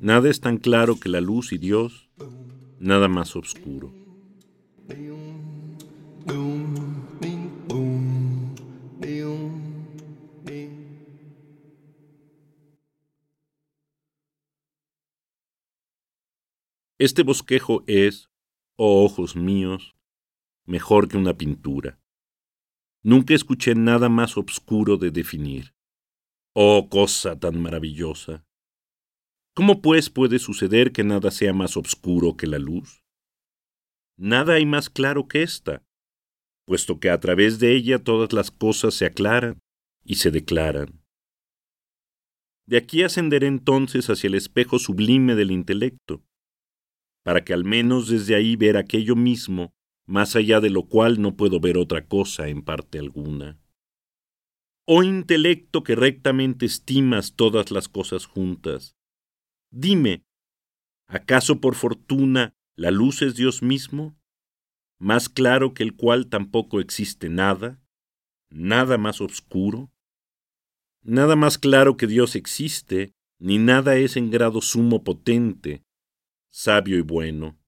Nada es tan claro que la luz y Dios, nada más oscuro. Este bosquejo es, oh ojos míos, mejor que una pintura. Nunca escuché nada más obscuro de definir. Oh cosa tan maravillosa. ¿Cómo pues puede suceder que nada sea más obscuro que la luz? Nada hay más claro que ésta, puesto que a través de ella todas las cosas se aclaran y se declaran. De aquí ascenderé entonces hacia el espejo sublime del intelecto, para que al menos desde ahí ver aquello mismo, más allá de lo cual no puedo ver otra cosa en parte alguna. Oh intelecto que rectamente estimas todas las cosas juntas, dime, ¿acaso por fortuna la luz es Dios mismo? Más claro que el cual tampoco existe nada, nada más oscuro. Nada más claro que Dios existe, ni nada es en grado sumo potente, sabio y bueno.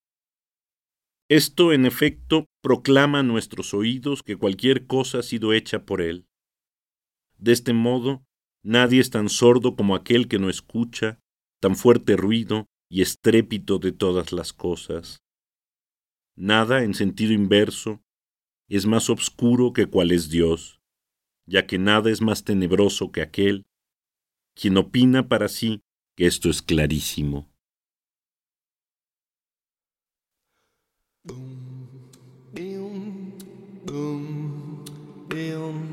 Esto, en efecto, proclama a nuestros oídos que cualquier cosa ha sido hecha por Él. De este modo, nadie es tan sordo como aquel que no escucha tan fuerte ruido y estrépito de todas las cosas. Nada, en sentido inverso, es más obscuro que cual es Dios, ya que nada es más tenebroso que aquel quien opina para sí que esto es clarísimo. film